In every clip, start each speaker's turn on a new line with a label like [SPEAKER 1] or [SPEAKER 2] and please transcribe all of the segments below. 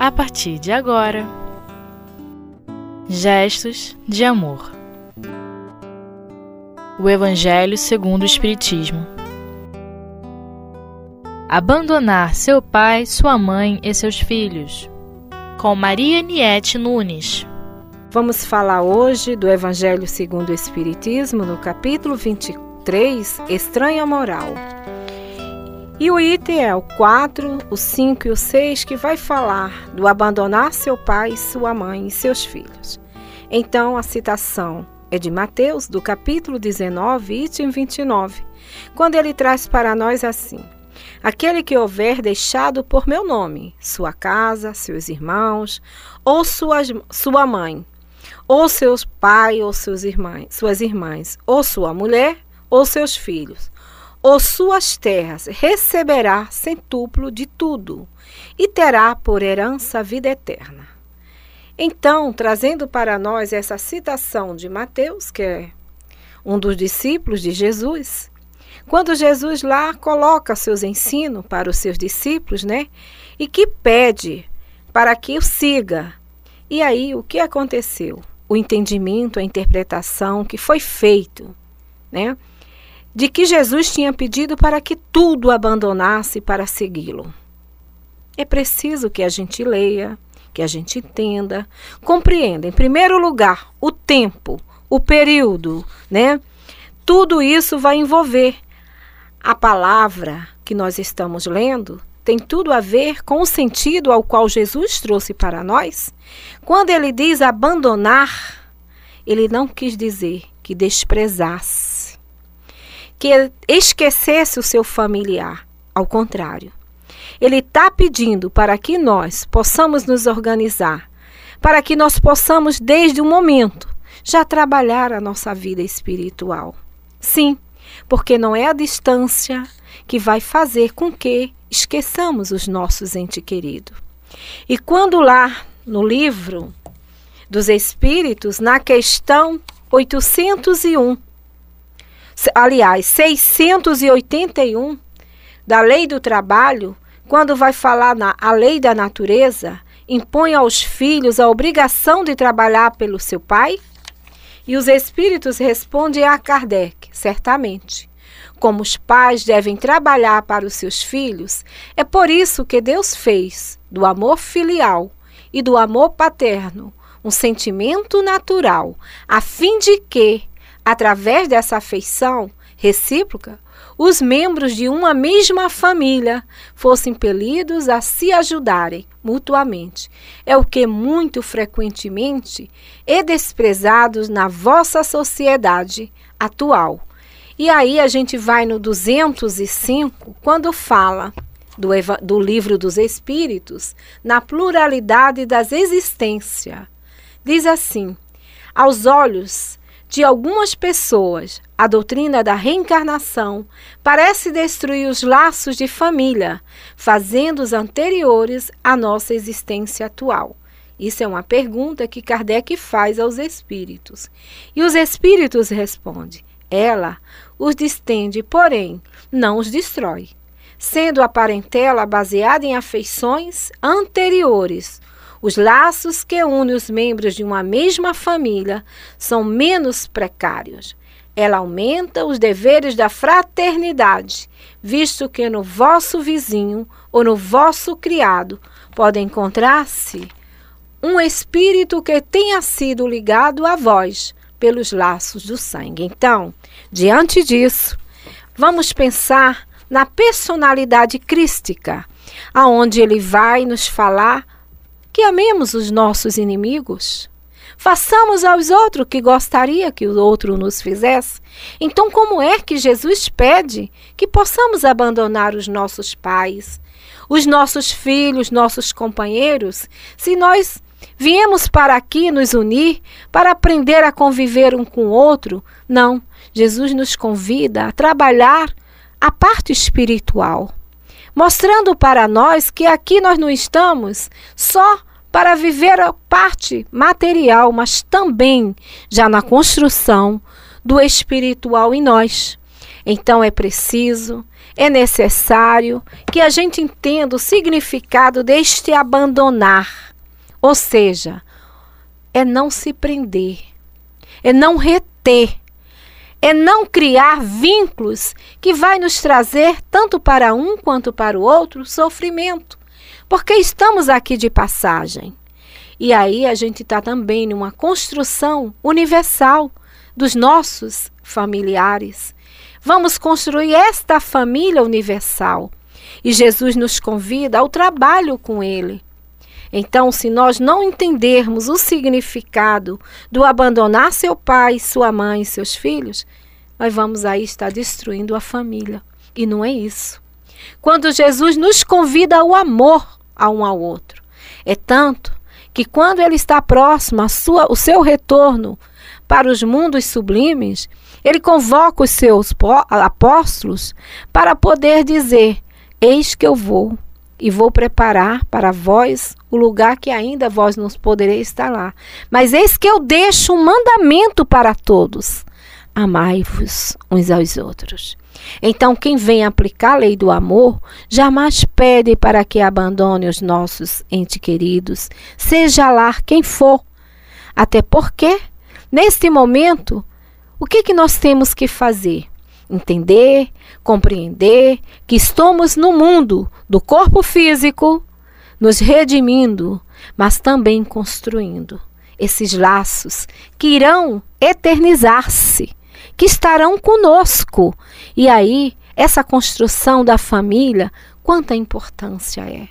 [SPEAKER 1] a partir de agora. Gestos de amor. O Evangelho segundo o Espiritismo. Abandonar seu pai, sua mãe e seus filhos. Com Maria Niete Nunes.
[SPEAKER 2] Vamos falar hoje do Evangelho segundo o Espiritismo, no capítulo 23, Estranha Moral. E o item é o 4, o 5 e o 6, que vai falar do abandonar seu pai, sua mãe e seus filhos. Então, a citação é de Mateus, do capítulo 19, item 29, quando ele traz para nós assim: Aquele que houver deixado por meu nome sua casa, seus irmãos, ou suas, sua mãe, ou seus pai, ou seus irmãs, suas irmãs, ou sua mulher, ou seus filhos, ou suas terras, receberá centuplo de tudo e terá por herança a vida eterna. Então, trazendo para nós essa citação de Mateus, que é um dos discípulos de Jesus, quando Jesus lá coloca seus ensinos para os seus discípulos, né? E que pede para que o siga. E aí, o que aconteceu? O entendimento, a interpretação que foi feito, né? De que Jesus tinha pedido para que tudo abandonasse para segui-lo. É preciso que a gente leia, que a gente entenda, compreenda, em primeiro lugar, o tempo, o período, né? Tudo isso vai envolver a palavra que nós estamos lendo tem tudo a ver com o sentido ao qual Jesus trouxe para nós. Quando ele diz abandonar, ele não quis dizer que desprezasse que esquecesse o seu familiar. Ao contrário, ele está pedindo para que nós possamos nos organizar, para que nós possamos, desde o momento, já trabalhar a nossa vida espiritual. Sim, porque não é a distância que vai fazer com que esqueçamos os nossos entes queridos. E quando lá no livro dos Espíritos, na questão 801, aliás, 681 da Lei do Trabalho, quando vai falar na a lei da natureza, impõe aos filhos a obrigação de trabalhar pelo seu pai? E os espíritos respondem a Kardec, certamente. Como os pais devem trabalhar para os seus filhos, é por isso que Deus fez do amor filial e do amor paterno um sentimento natural, a fim de que Através dessa afeição recíproca, os membros de uma mesma família fossem impelidos a se ajudarem mutuamente. É o que muito frequentemente é desprezado na vossa sociedade atual. E aí a gente vai no 205, quando fala do, do livro dos Espíritos, na pluralidade das existências. Diz assim: aos olhos de algumas pessoas, a doutrina da reencarnação parece destruir os laços de família, fazendo-os anteriores à nossa existência atual. Isso é uma pergunta que Kardec faz aos espíritos. E os espíritos respondem: ela os distende, porém, não os destrói, sendo a parentela baseada em afeições anteriores os laços que unem os membros de uma mesma família são menos precários. Ela aumenta os deveres da fraternidade, visto que no vosso vizinho ou no vosso criado pode encontrar-se um espírito que tenha sido ligado a vós pelos laços do sangue. Então, diante disso, vamos pensar na personalidade crística, aonde ele vai nos falar que amemos os nossos inimigos. Façamos aos outros o que gostaria que o outro nos fizesse. Então, como é que Jesus pede que possamos abandonar os nossos pais, os nossos filhos, nossos companheiros, se nós viemos para aqui nos unir para aprender a conviver um com o outro? Não. Jesus nos convida a trabalhar a parte espiritual mostrando para nós que aqui nós não estamos só para viver a parte material, mas também já na construção do espiritual em nós. Então é preciso, é necessário que a gente entenda o significado deste abandonar. Ou seja, é não se prender, é não reter, é não criar vínculos que vai nos trazer tanto para um quanto para o outro sofrimento, porque estamos aqui de passagem. E aí a gente está também numa construção universal dos nossos familiares. Vamos construir esta família universal. E Jesus nos convida ao trabalho com Ele. Então, se nós não entendermos o significado do abandonar seu pai, sua mãe e seus filhos, nós vamos aí estar destruindo a família. E não é isso. Quando Jesus nos convida ao amor a um ao outro, é tanto que quando ele está próximo a sua, o seu retorno para os mundos sublimes, ele convoca os seus apóstolos para poder dizer: Eis que eu vou e vou preparar para vós o lugar que ainda vós não podereis estar lá. Mas eis que eu deixo um mandamento para todos: amai-vos uns aos outros. Então, quem vem aplicar a lei do amor jamais pede para que abandone os nossos entes queridos, seja lá quem for. Até porque, neste momento, o que, que nós temos que fazer? Entender, compreender que estamos no mundo do corpo físico, nos redimindo, mas também construindo esses laços que irão eternizar-se que estarão conosco. E aí, essa construção da família, quanta importância é.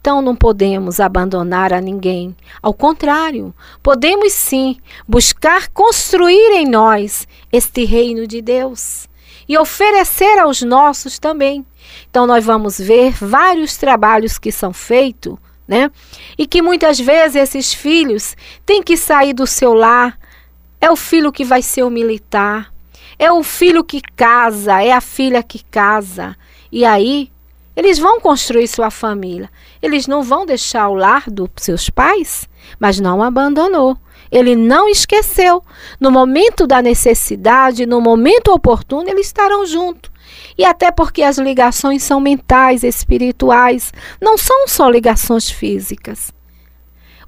[SPEAKER 2] Então não podemos abandonar a ninguém. Ao contrário, podemos sim buscar construir em nós este reino de Deus e oferecer aos nossos também. Então nós vamos ver vários trabalhos que são feitos, né? E que muitas vezes esses filhos têm que sair do seu lar é o filho que vai ser o militar. É o filho que casa, é a filha que casa. E aí, eles vão construir sua família. Eles não vão deixar o lar dos seus pais, mas não abandonou. Ele não esqueceu. No momento da necessidade, no momento oportuno, eles estarão juntos. E até porque as ligações são mentais, espirituais, não são só ligações físicas.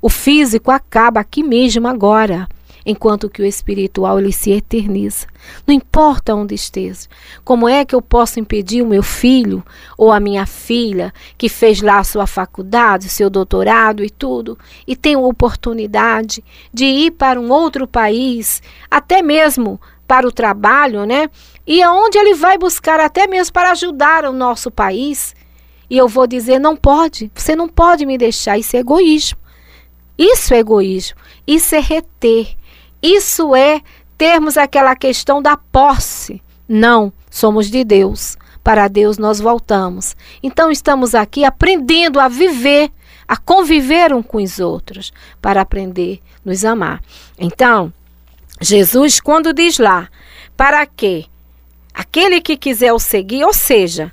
[SPEAKER 2] O físico acaba aqui mesmo agora enquanto que o espiritual ele se eterniza. Não importa onde esteja. Como é que eu posso impedir o meu filho ou a minha filha que fez lá a sua faculdade, seu doutorado e tudo, e tem a oportunidade de ir para um outro país, até mesmo para o trabalho, né? E aonde ele vai buscar até mesmo para ajudar o nosso país? E eu vou dizer, não pode, você não pode me deixar, isso é egoísmo. Isso é egoísmo, isso é reter, isso é termos aquela questão da posse. Não, somos de Deus. Para Deus nós voltamos. Então estamos aqui aprendendo a viver, a conviver um com os outros, para aprender a nos amar. Então, Jesus, quando diz lá, para quê? Aquele que quiser o seguir, ou seja,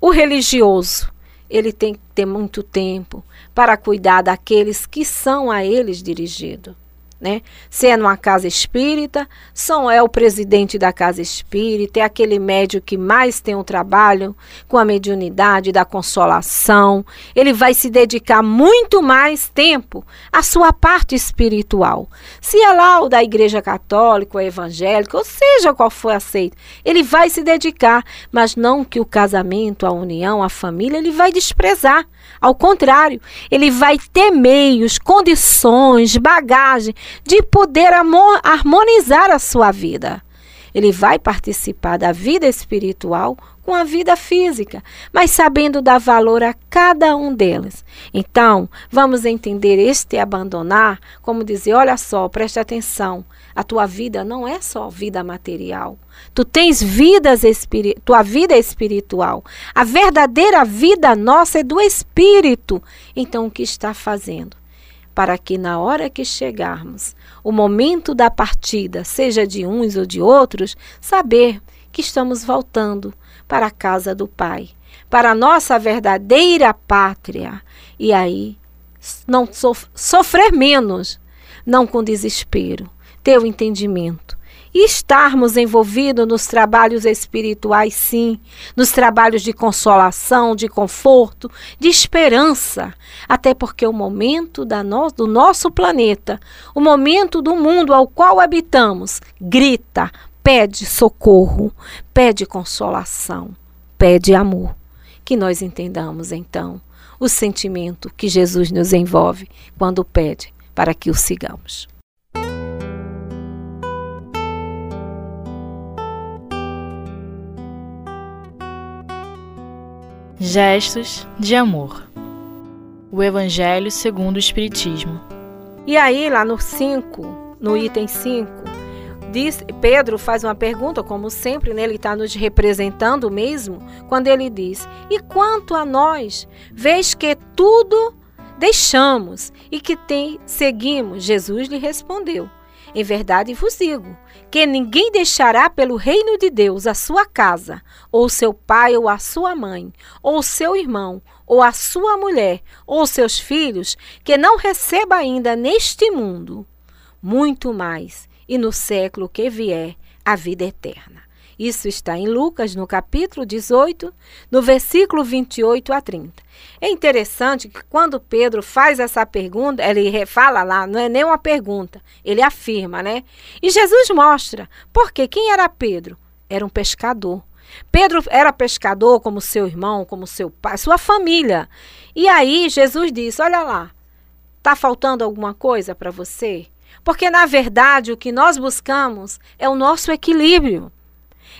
[SPEAKER 2] o religioso, ele tem que ter muito tempo para cuidar daqueles que são a eles dirigidos né? Se é numa casa espírita, São é o presidente da casa espírita, é aquele médio que mais tem um trabalho com a mediunidade da consolação. Ele vai se dedicar muito mais tempo à sua parte espiritual. Se é lá o da igreja católica ou evangélica, ou seja qual for aceito, ele vai se dedicar, mas não que o casamento, a união, a família, ele vai desprezar. Ao contrário, ele vai ter meios, condições, bagagem de poder harmonizar a sua vida. Ele vai participar da vida espiritual com a vida física, mas sabendo dar valor a cada um deles. Então, vamos entender este abandonar como dizer: olha só, preste atenção, a tua vida não é só vida material. Tu tens vidas espiri tua vida é espiritual. A verdadeira vida nossa é do espírito. Então, o que está fazendo? Para que na hora que chegarmos, o momento da partida, seja de uns ou de outros, saber que estamos voltando para a casa do Pai, para a nossa verdadeira pátria. E aí, não sof sofrer menos, não com desespero, ter o entendimento e estarmos envolvidos nos trabalhos espirituais, sim, nos trabalhos de consolação, de conforto, de esperança. Até porque o momento da no, do nosso planeta, o momento do mundo ao qual habitamos, grita, pede socorro, pede consolação, pede amor. Que nós entendamos então o sentimento que Jesus nos envolve quando pede para que o sigamos.
[SPEAKER 1] Gestos de amor. O Evangelho segundo o Espiritismo.
[SPEAKER 2] E aí, lá no 5, no item 5, diz, Pedro faz uma pergunta, como sempre, né, ele está nos representando mesmo, quando ele diz: E quanto a nós, vês que tudo deixamos e que tem seguimos? Jesus lhe respondeu: Em verdade vos digo que ninguém deixará pelo reino de Deus a sua casa, ou seu pai, ou a sua mãe, ou seu irmão, ou a sua mulher, ou seus filhos, que não receba ainda neste mundo muito mais, e no século que vier a vida eterna. Isso está em Lucas, no capítulo 18, no versículo 28 a 30. É interessante que quando Pedro faz essa pergunta, ele fala lá, não é nem uma pergunta, ele afirma, né? E Jesus mostra, porque quem era Pedro? Era um pescador. Pedro era pescador como seu irmão, como seu pai, sua família. E aí Jesus disse: Olha lá, tá faltando alguma coisa para você? Porque na verdade o que nós buscamos é o nosso equilíbrio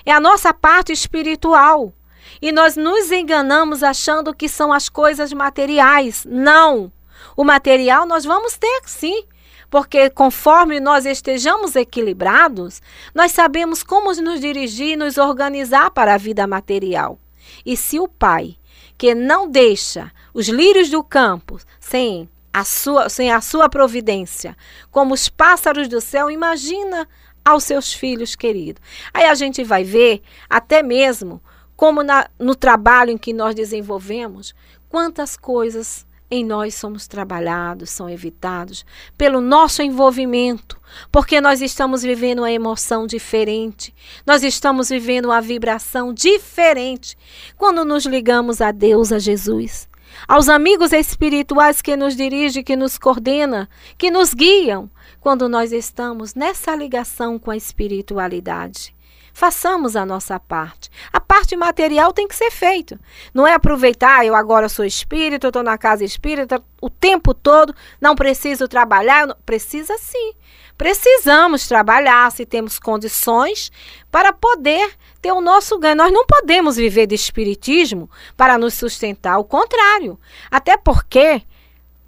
[SPEAKER 2] é a nossa parte espiritual. E nós nos enganamos achando que são as coisas materiais. Não! O material nós vamos ter sim, porque conforme nós estejamos equilibrados, nós sabemos como nos dirigir e nos organizar para a vida material. E se o Pai, que não deixa os lírios do campo sem a sua, sem a sua providência, como os pássaros do céu, imagina aos seus filhos queridos. Aí a gente vai ver, até mesmo, como na, no trabalho em que nós desenvolvemos, quantas coisas em nós somos trabalhados, são evitados pelo nosso envolvimento, porque nós estamos vivendo uma emoção diferente, nós estamos vivendo uma vibração diferente. Quando nos ligamos a Deus, a Jesus, aos amigos espirituais que nos dirigem, que nos coordenam, que nos guiam, quando nós estamos nessa ligação com a espiritualidade. Façamos a nossa parte. A parte material tem que ser feita. Não é aproveitar, eu agora sou espírito, estou na casa espírita o tempo todo, não preciso trabalhar. Precisa sim. Precisamos trabalhar se temos condições para poder ter o nosso ganho. Nós não podemos viver de espiritismo para nos sustentar, o contrário. Até porque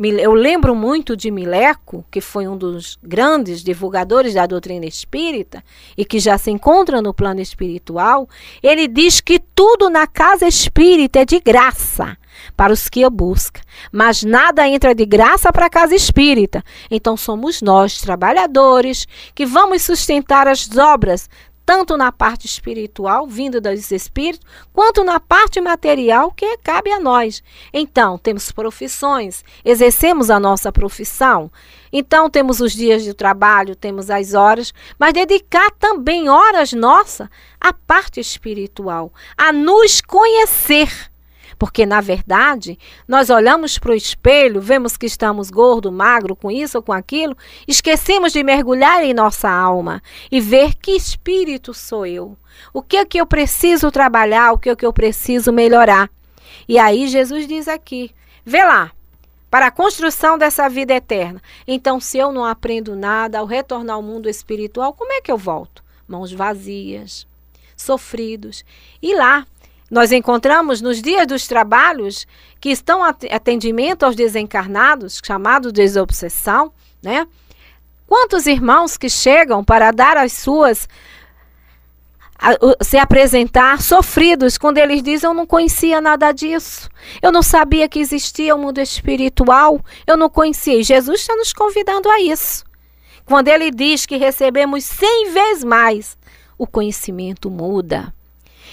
[SPEAKER 2] eu lembro muito de Mileco, que foi um dos grandes divulgadores da doutrina espírita e que já se encontra no plano espiritual. Ele diz que tudo na casa espírita é de graça para os que a buscam, mas nada entra de graça para a casa espírita. Então somos nós, trabalhadores, que vamos sustentar as obras tanto na parte espiritual, vindo dos espíritos, quanto na parte material que cabe a nós. Então, temos profissões, exercemos a nossa profissão. Então, temos os dias de trabalho, temos as horas, mas dedicar também horas nossas à parte espiritual, a nos conhecer porque, na verdade, nós olhamos para o espelho, vemos que estamos gordo, magro, com isso ou com aquilo, esquecemos de mergulhar em nossa alma e ver que espírito sou eu. O que é que eu preciso trabalhar, o que é que eu preciso melhorar. E aí Jesus diz aqui: vê lá, para a construção dessa vida eterna. Então, se eu não aprendo nada ao retornar ao mundo espiritual, como é que eu volto? Mãos vazias, sofridos. E lá, nós encontramos nos dias dos trabalhos que estão atendimento aos desencarnados, chamado desobsessão, né? Quantos irmãos que chegam para dar as suas se apresentar sofridos quando eles dizem eu não conhecia nada disso. Eu não sabia que existia o um mundo espiritual, eu não conhecia. E Jesus está nos convidando a isso. Quando ele diz que recebemos cem vezes mais, o conhecimento muda.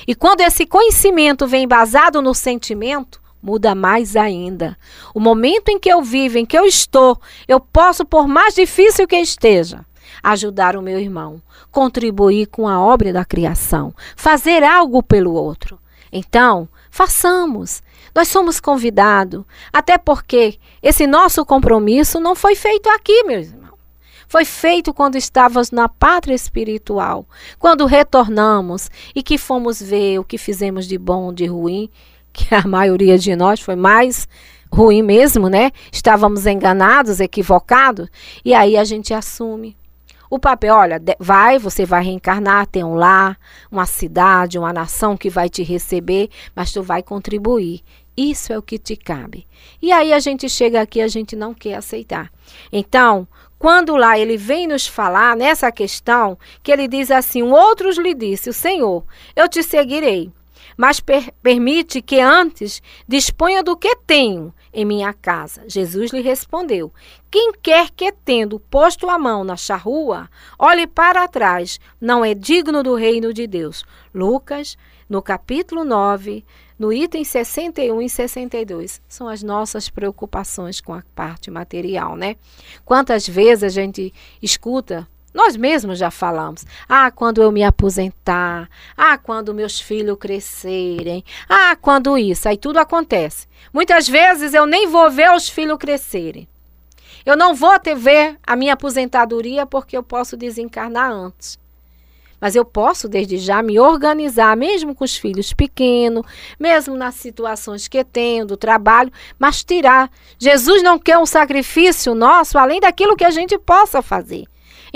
[SPEAKER 2] E quando esse conhecimento vem embasado no sentimento, muda mais ainda. O momento em que eu vivo, em que eu estou, eu posso, por mais difícil que esteja, ajudar o meu irmão, contribuir com a obra da criação, fazer algo pelo outro. Então, façamos. Nós somos convidados, até porque esse nosso compromisso não foi feito aqui, meus. Foi feito quando estávamos na pátria espiritual, quando retornamos e que fomos ver o que fizemos de bom, de ruim, que a maioria de nós foi mais ruim mesmo, né? Estávamos enganados, equivocados, e aí a gente assume o papel, olha, vai, você vai reencarnar, tem um lar, uma cidade, uma nação que vai te receber, mas tu vai contribuir. Isso é o que te cabe. E aí a gente chega aqui, a gente não quer aceitar. Então, quando lá ele vem nos falar nessa questão, que ele diz assim: outros lhe disse, o Senhor, eu te seguirei, mas per permite que antes disponha do que tenho em minha casa. Jesus lhe respondeu: Quem quer que, tendo posto a mão na charrua, olhe para trás, não é digno do reino de Deus. Lucas, no capítulo 9, no item 61 e 62. São as nossas preocupações com a parte material, né? Quantas vezes a gente escuta nós mesmos já falamos. Ah, quando eu me aposentar. Ah, quando meus filhos crescerem. Ah, quando isso. Aí tudo acontece. Muitas vezes eu nem vou ver os filhos crescerem. Eu não vou ter ver a minha aposentadoria porque eu posso desencarnar antes. Mas eu posso, desde já, me organizar, mesmo com os filhos pequenos, mesmo nas situações que tenho, do trabalho, mas tirar. Jesus não quer um sacrifício nosso além daquilo que a gente possa fazer.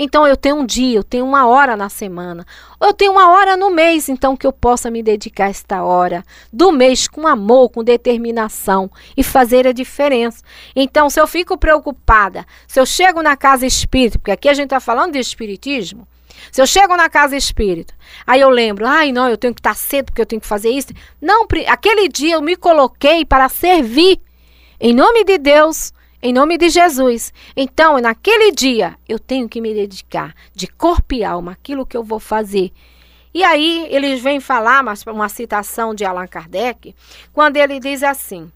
[SPEAKER 2] Então eu tenho um dia, eu tenho uma hora na semana, eu tenho uma hora no mês, então que eu possa me dedicar a esta hora do mês com amor, com determinação e fazer a diferença. Então, se eu fico preocupada, se eu chego na casa espírita, porque aqui a gente está falando de espiritismo, se eu chego na casa espírita, aí eu lembro, ai não, eu tenho que estar cedo porque eu tenho que fazer isso. Não, aquele dia eu me coloquei para servir. Em nome de Deus, em nome de Jesus. Então, naquele dia, eu tenho que me dedicar de corpo e alma aquilo que eu vou fazer. E aí, eles vêm falar mas uma citação de Allan Kardec, quando ele diz assim: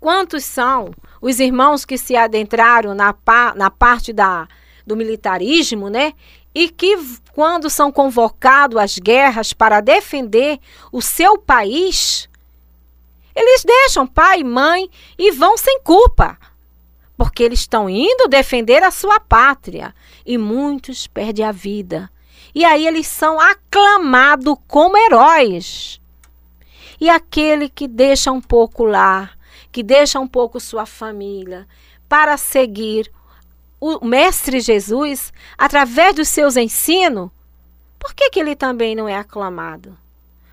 [SPEAKER 2] Quantos são os irmãos que se adentraram na, pa, na parte da, do militarismo, né? E que, quando são convocados às guerras para defender o seu país, eles deixam pai e mãe e vão sem culpa, porque eles estão indo defender a sua pátria e muitos perdem a vida. E aí eles são aclamados como heróis. E aquele que deixa um pouco lá, que deixa um pouco sua família para seguir o mestre Jesus através dos seus ensinos, por que, que ele também não é aclamado?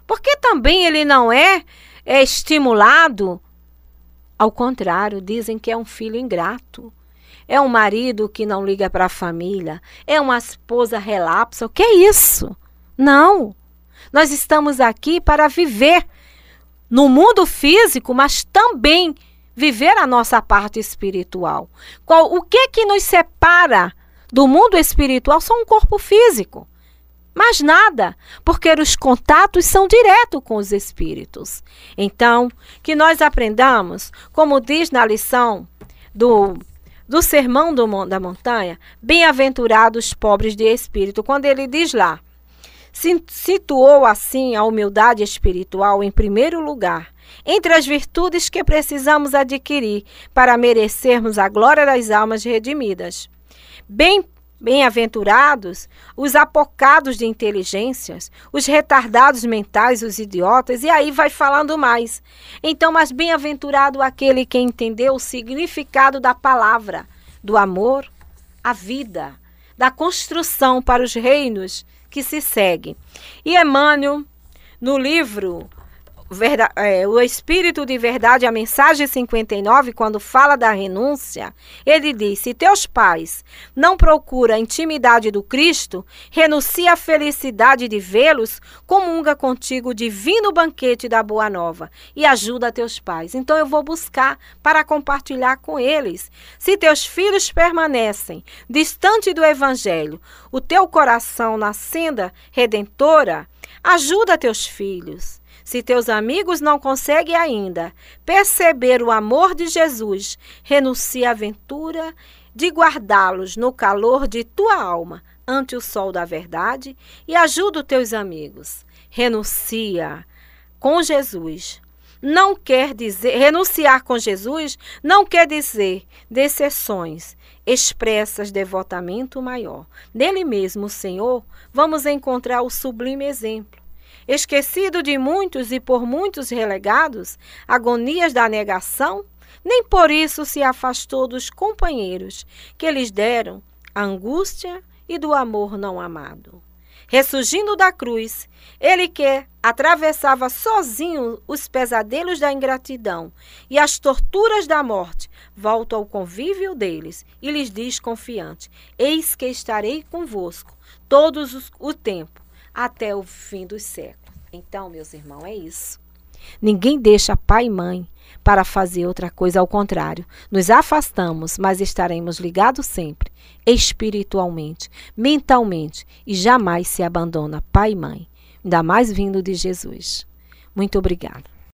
[SPEAKER 2] Por que também ele não é é estimulado. Ao contrário, dizem que é um filho ingrato. É um marido que não liga para a família. É uma esposa relapsa. O que é isso? Não. Nós estamos aqui para viver no mundo físico, mas também viver a nossa parte espiritual. Qual, o que que nos separa do mundo espiritual só um corpo físico. Mais nada, porque os contatos são diretos com os espíritos. Então, que nós aprendamos, como diz na lição do, do Sermão do, da Montanha, bem-aventurados os pobres de espírito, quando ele diz lá, situou assim a humildade espiritual em primeiro lugar, entre as virtudes que precisamos adquirir para merecermos a glória das almas redimidas. Bem Bem-aventurados os apocados de inteligências, os retardados mentais, os idiotas, e aí vai falando mais. Então, mas bem-aventurado aquele que entendeu o significado da palavra, do amor, a vida, da construção para os reinos que se seguem. E Emmanuel, no livro É, o Espírito de Verdade, a mensagem 59, quando fala da renúncia, ele diz: Se teus pais não procuram a intimidade do Cristo, renuncia à felicidade de vê-los, comunga contigo o divino banquete da Boa Nova e ajuda teus pais. Então eu vou buscar para compartilhar com eles. Se teus filhos permanecem distante do Evangelho, o teu coração na senda redentora, ajuda teus filhos. Se teus amigos não conseguem ainda perceber o amor de Jesus, renuncia à aventura de guardá-los no calor de tua alma ante o sol da verdade e ajuda os teus amigos. Renuncia com Jesus. Não quer dizer renunciar com Jesus não quer dizer decepções expressas devotamento maior. Nele mesmo, o Senhor, vamos encontrar o sublime exemplo. Esquecido de muitos e por muitos relegados, agonias da negação, nem por isso se afastou dos companheiros que lhes deram a angústia e do amor não amado. Ressurgindo da cruz, ele que atravessava sozinho os pesadelos da ingratidão e as torturas da morte, volta ao convívio deles e lhes diz confiante: Eis que estarei convosco todos os, o tempo, até o fim dos séculos. Então, meus irmãos, é isso. Ninguém deixa pai e mãe para fazer outra coisa, ao contrário. Nos afastamos, mas estaremos ligados sempre, espiritualmente, mentalmente, e jamais se abandona pai e mãe, ainda mais vindo de Jesus. Muito obrigada.